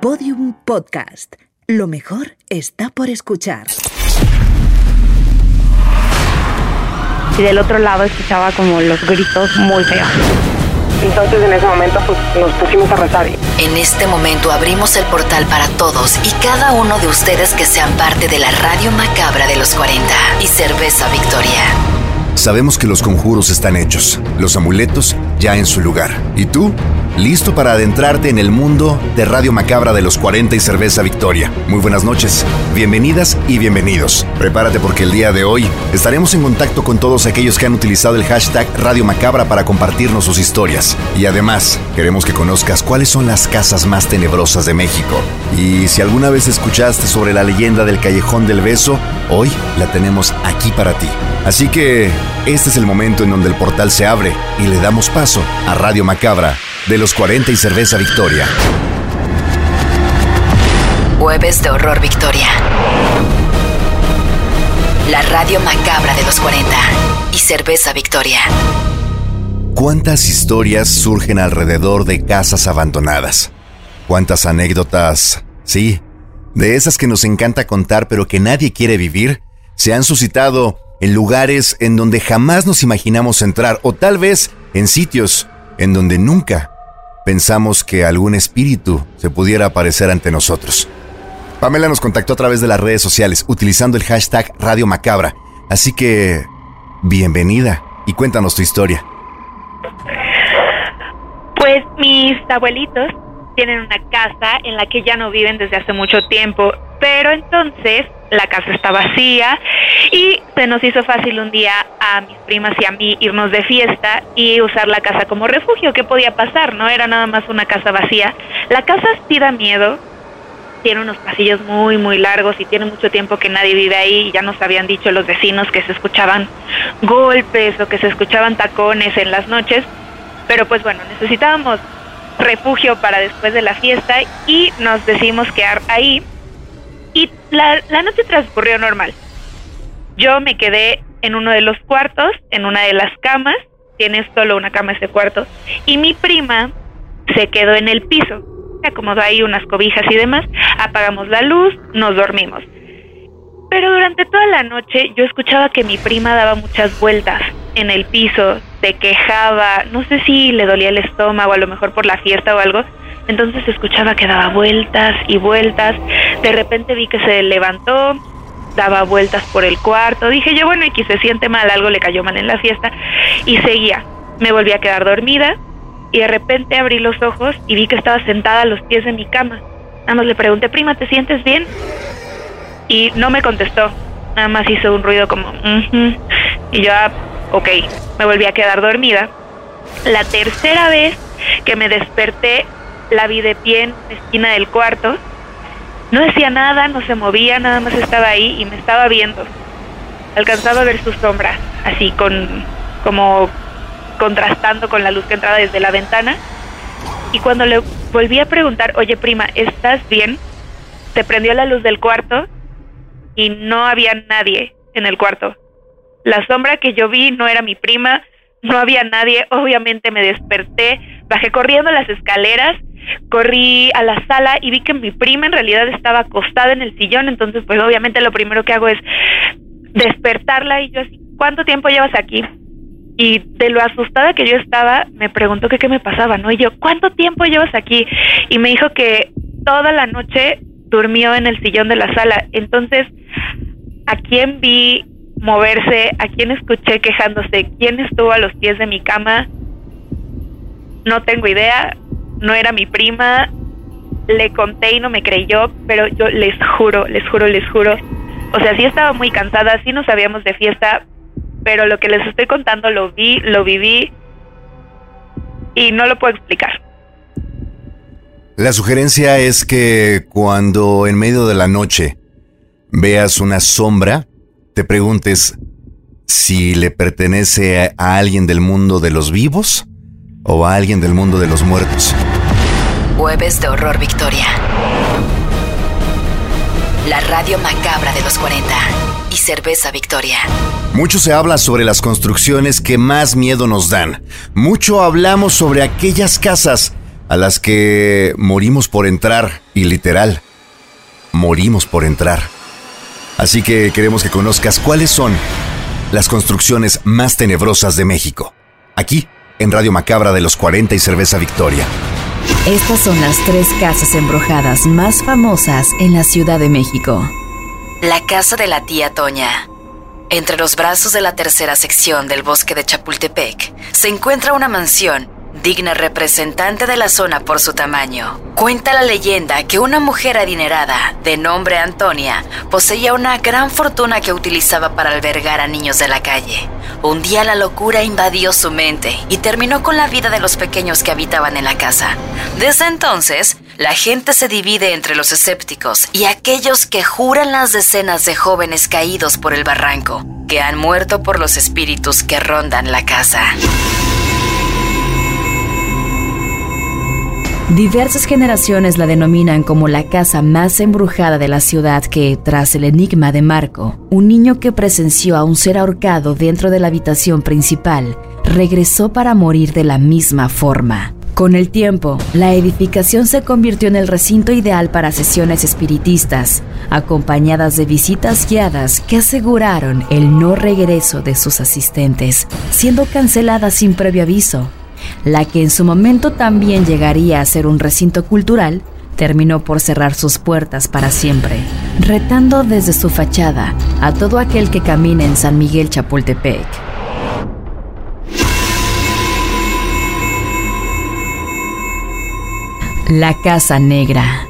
Podium Podcast. Lo mejor está por escuchar. Y del otro lado escuchaba como los gritos muy feos. Entonces en ese momento pues, nos pusimos a rezar. En este momento abrimos el portal para todos y cada uno de ustedes que sean parte de la Radio Macabra de los 40 y Cerveza Victoria. Sabemos que los conjuros están hechos, los amuletos ya en su lugar. ¿Y tú? Listo para adentrarte en el mundo de Radio Macabra de los 40 y Cerveza Victoria. Muy buenas noches, bienvenidas y bienvenidos. Prepárate porque el día de hoy estaremos en contacto con todos aquellos que han utilizado el hashtag Radio Macabra para compartirnos sus historias. Y además, queremos que conozcas cuáles son las casas más tenebrosas de México. Y si alguna vez escuchaste sobre la leyenda del Callejón del Beso, hoy la tenemos aquí para ti. Así que este es el momento en donde el portal se abre y le damos paso a Radio Macabra de los 40 y Cerveza Victoria. Jueves de Horror Victoria. La radio macabra de los 40 y Cerveza Victoria. ¿Cuántas historias surgen alrededor de casas abandonadas? ¿Cuántas anécdotas, sí, de esas que nos encanta contar pero que nadie quiere vivir, se han suscitado en lugares en donde jamás nos imaginamos entrar o tal vez en sitios en donde nunca pensamos que algún espíritu se pudiera aparecer ante nosotros. Pamela nos contactó a través de las redes sociales utilizando el hashtag Radio Macabra. Así que, bienvenida y cuéntanos tu historia. Pues mis abuelitos tienen una casa en la que ya no viven desde hace mucho tiempo, pero entonces la casa está vacía y se nos hizo fácil un día a mis primas y a mí irnos de fiesta y usar la casa como refugio. ¿Qué podía pasar? No era nada más una casa vacía. La casa sí da miedo, tiene unos pasillos muy, muy largos y tiene mucho tiempo que nadie vive ahí y ya nos habían dicho los vecinos que se escuchaban golpes o que se escuchaban tacones en las noches. Pero pues bueno, necesitábamos refugio para después de la fiesta y nos decidimos quedar ahí y la, la noche transcurrió normal. Yo me quedé en uno de los cuartos, en una de las camas, tienes solo una cama ese cuarto, y mi prima se quedó en el piso. Se acomodó ahí unas cobijas y demás, apagamos la luz, nos dormimos. Pero durante toda la noche yo escuchaba que mi prima daba muchas vueltas en el piso, se quejaba, no sé si le dolía el estómago, a lo mejor por la fiesta o algo, entonces escuchaba que daba vueltas y vueltas. De repente vi que se levantó, daba vueltas por el cuarto. Dije yo, bueno, que se siente mal, algo le cayó mal en la fiesta. Y seguía. Me volví a quedar dormida y de repente abrí los ojos y vi que estaba sentada a los pies de mi cama. Nada más le pregunté, prima, ¿te sientes bien? Y no me contestó. Nada más hizo un ruido como, y yo, ah, ok, me volví a quedar dormida. La tercera vez que me desperté la vi de pie en la esquina del cuarto. No decía nada, no se movía, nada más estaba ahí y me estaba viendo. Alcanzaba a ver su sombra, así con como contrastando con la luz que entraba desde la ventana. Y cuando le volví a preguntar, oye prima, ¿estás bien? Se prendió la luz del cuarto y no había nadie en el cuarto. La sombra que yo vi no era mi prima, no había nadie, obviamente me desperté, bajé corriendo las escaleras corrí a la sala y vi que mi prima en realidad estaba acostada en el sillón, entonces pues obviamente lo primero que hago es despertarla y yo ¿cuánto tiempo llevas aquí? Y de lo asustada que yo estaba, me preguntó que qué me pasaba, ¿no? Y yo, ¿cuánto tiempo llevas aquí? Y me dijo que toda la noche durmió en el sillón de la sala. Entonces, ¿a quién vi moverse? ¿A quién escuché quejándose? ¿Quién estuvo a los pies de mi cama? No tengo idea no era mi prima, le conté y no me creyó, pero yo les juro, les juro, les juro. O sea, sí estaba muy cansada, sí nos sabíamos de fiesta, pero lo que les estoy contando lo vi, lo viví y no lo puedo explicar. La sugerencia es que cuando en medio de la noche veas una sombra, te preguntes si le pertenece a alguien del mundo de los vivos o a alguien del mundo de los muertos. Jueves de Horror Victoria. La radio macabra de los 40 y Cerveza Victoria. Mucho se habla sobre las construcciones que más miedo nos dan. Mucho hablamos sobre aquellas casas a las que morimos por entrar, y literal, morimos por entrar. Así que queremos que conozcas cuáles son las construcciones más tenebrosas de México. Aquí, en Radio Macabra de los 40 y Cerveza Victoria. Estas son las tres casas embrujadas más famosas en la Ciudad de México. La casa de la tía Toña. Entre los brazos de la tercera sección del bosque de Chapultepec se encuentra una mansión digna representante de la zona por su tamaño. Cuenta la leyenda que una mujer adinerada, de nombre Antonia, poseía una gran fortuna que utilizaba para albergar a niños de la calle. Un día la locura invadió su mente y terminó con la vida de los pequeños que habitaban en la casa. Desde entonces, la gente se divide entre los escépticos y aquellos que juran las decenas de jóvenes caídos por el barranco, que han muerto por los espíritus que rondan la casa. Diversas generaciones la denominan como la casa más embrujada de la ciudad que, tras el enigma de Marco, un niño que presenció a un ser ahorcado dentro de la habitación principal, regresó para morir de la misma forma. Con el tiempo, la edificación se convirtió en el recinto ideal para sesiones espiritistas, acompañadas de visitas guiadas que aseguraron el no regreso de sus asistentes, siendo canceladas sin previo aviso la que en su momento también llegaría a ser un recinto cultural, terminó por cerrar sus puertas para siempre, retando desde su fachada a todo aquel que camina en San Miguel Chapultepec. La Casa Negra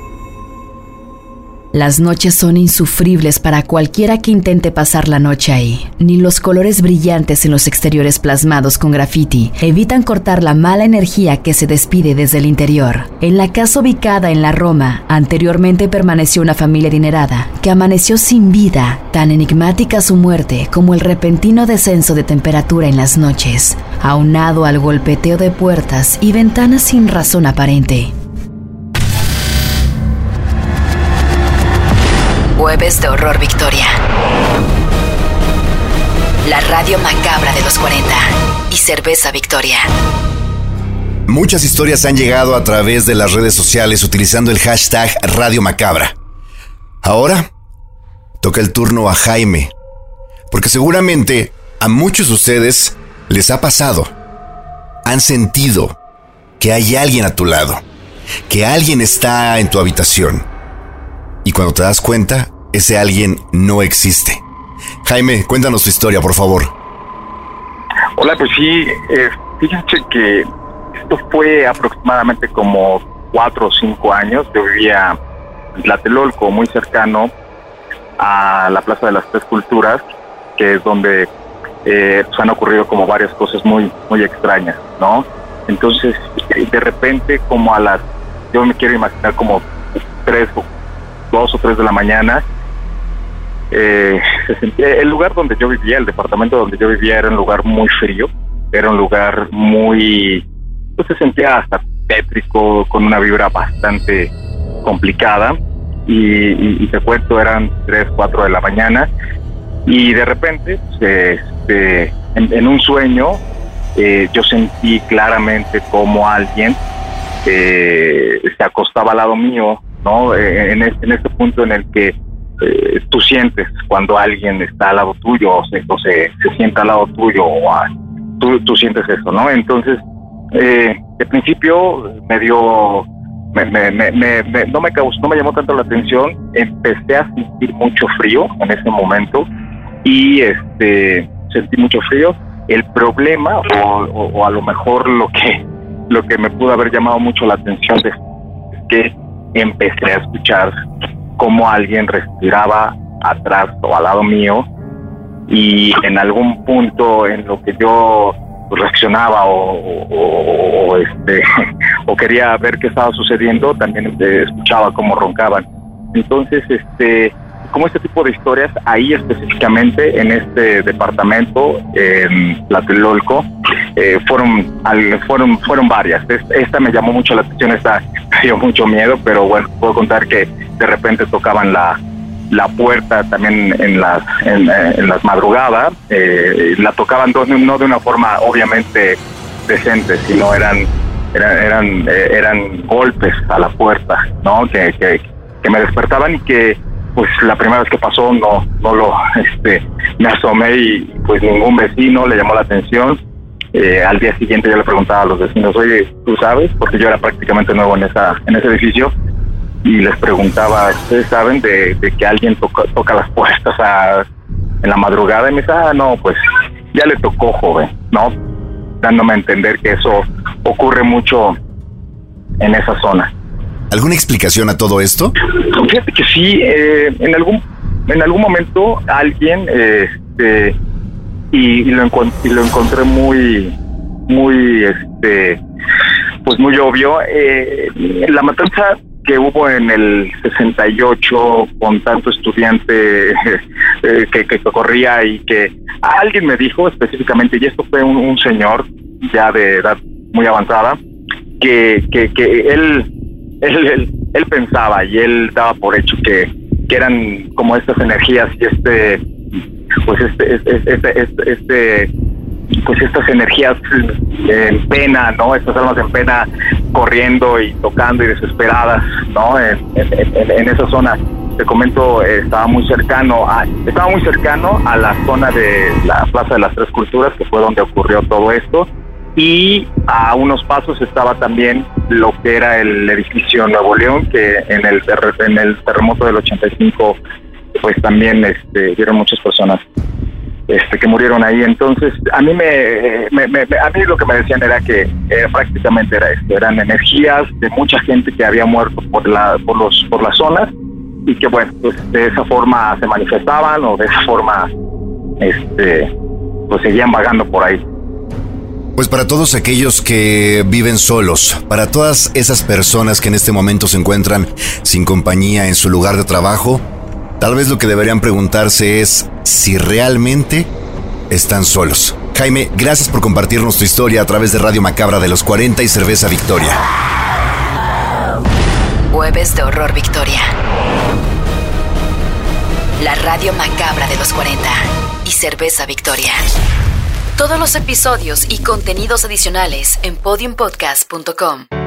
las noches son insufribles para cualquiera que intente pasar la noche ahí. Ni los colores brillantes en los exteriores plasmados con graffiti evitan cortar la mala energía que se despide desde el interior. En la casa ubicada en la Roma, anteriormente permaneció una familia adinerada que amaneció sin vida, tan enigmática su muerte como el repentino descenso de temperatura en las noches, aunado al golpeteo de puertas y ventanas sin razón aparente. Jueves de Horror Victoria. La radio macabra de los 40 y Cerveza Victoria. Muchas historias han llegado a través de las redes sociales utilizando el hashtag Radio Macabra. Ahora toca el turno a Jaime, porque seguramente a muchos de ustedes les ha pasado, han sentido que hay alguien a tu lado, que alguien está en tu habitación y cuando te das cuenta, ese alguien no existe. Jaime, cuéntanos tu historia, por favor. Hola, pues sí, eh, fíjense que esto fue aproximadamente como cuatro o cinco años. Yo vivía en Tlatelolco, muy cercano a la Plaza de las Tres Culturas, que es donde eh, pues, han ocurrido como varias cosas muy, muy extrañas, ¿no? Entonces, de repente, como a las, yo me quiero imaginar como tres o dos o tres de la mañana. Eh, el lugar donde yo vivía, el departamento donde yo vivía era un lugar muy frío, era un lugar muy, pues se sentía hasta tétrico, con una vibra bastante complicada. Y, te cuento, eran tres, cuatro de la mañana. Y de repente, este, en, un sueño, eh, yo sentí claramente como alguien eh, se acostaba al lado mío ¿no? Eh, en, este, en este punto en el que eh, tú sientes cuando alguien está al lado tuyo o se, se, sienta al lado tuyo o tú, tú, sientes eso, ¿no? Entonces, eh, de principio me dio, me, me, me, no me causó, no me llamó tanto la atención, empecé a sentir mucho frío en ese momento y este sentí mucho frío. El problema, o, o, a lo mejor lo que, lo que me pudo haber llamado mucho la atención es que empecé a escuchar cómo alguien respiraba atrás o al lado mío y en algún punto en lo que yo reaccionaba o, este o quería ver qué estaba sucediendo también escuchaba cómo roncaban. Entonces este como este tipo de historias ahí específicamente en este departamento en Tlatelolco eh, fueron fueron fueron varias. Esta, me llamó mucho la atención esta dio mucho miedo pero bueno puedo contar que de repente tocaban la la puerta también en las en, las madrugadas eh, la tocaban no, de una forma obviamente decente sino eran eran, eran, eh, eran golpes a la puerta, ¿no? Que, que me despertaban y que pues la primera vez que pasó no no lo este me asomé y pues ningún vecino le llamó la atención eh, al día siguiente yo le preguntaba a los vecinos oye tú sabes porque yo era prácticamente nuevo en esa en ese edificio y les preguntaba ustedes saben de, de que alguien toca, toca las puertas a, en la madrugada y me dice ah no pues ya le tocó joven no dándome a entender que eso ocurre mucho en esa zona. ¿Alguna explicación a todo esto? Fíjate que sí, eh, en algún en algún momento alguien este y, y lo encontré muy muy este pues muy obvio. Eh, la matanza que hubo en el 68 con tanto estudiante eh, que, que corría y que alguien me dijo específicamente y esto fue un, un señor ya de edad muy avanzada que, que, que él él, él, él pensaba y él daba por hecho que, que eran como estas energías y este pues este este este, este, este, pues estas energías en pena no estas almas en pena corriendo y tocando y desesperadas no en, esa zona. Te comento eh, estaba muy cercano a, estaba muy cercano a la zona de la plaza de las tres culturas que fue donde ocurrió todo esto y a unos pasos estaba también lo que era el edificio Nuevo León, que en el, en el terremoto del 85 pues también este, vieron muchas personas este, que murieron ahí. Entonces, a mí me, me, me, a mí lo que me decían era que eh, prácticamente era esto, eran energías de mucha gente que había muerto por la, por los, por las zonas y que bueno, pues de esa forma se manifestaban o de esa forma este, pues seguían vagando por ahí. Pues para todos aquellos que viven solos, para todas esas personas que en este momento se encuentran sin compañía en su lugar de trabajo, tal vez lo que deberían preguntarse es si realmente están solos. Jaime, gracias por compartirnos tu historia a través de Radio Macabra de los 40 y Cerveza Victoria. Jueves de Horror Victoria. La radio macabra de los 40 y Cerveza Victoria. Todos los episodios y contenidos adicionales en podiumpodcast.com.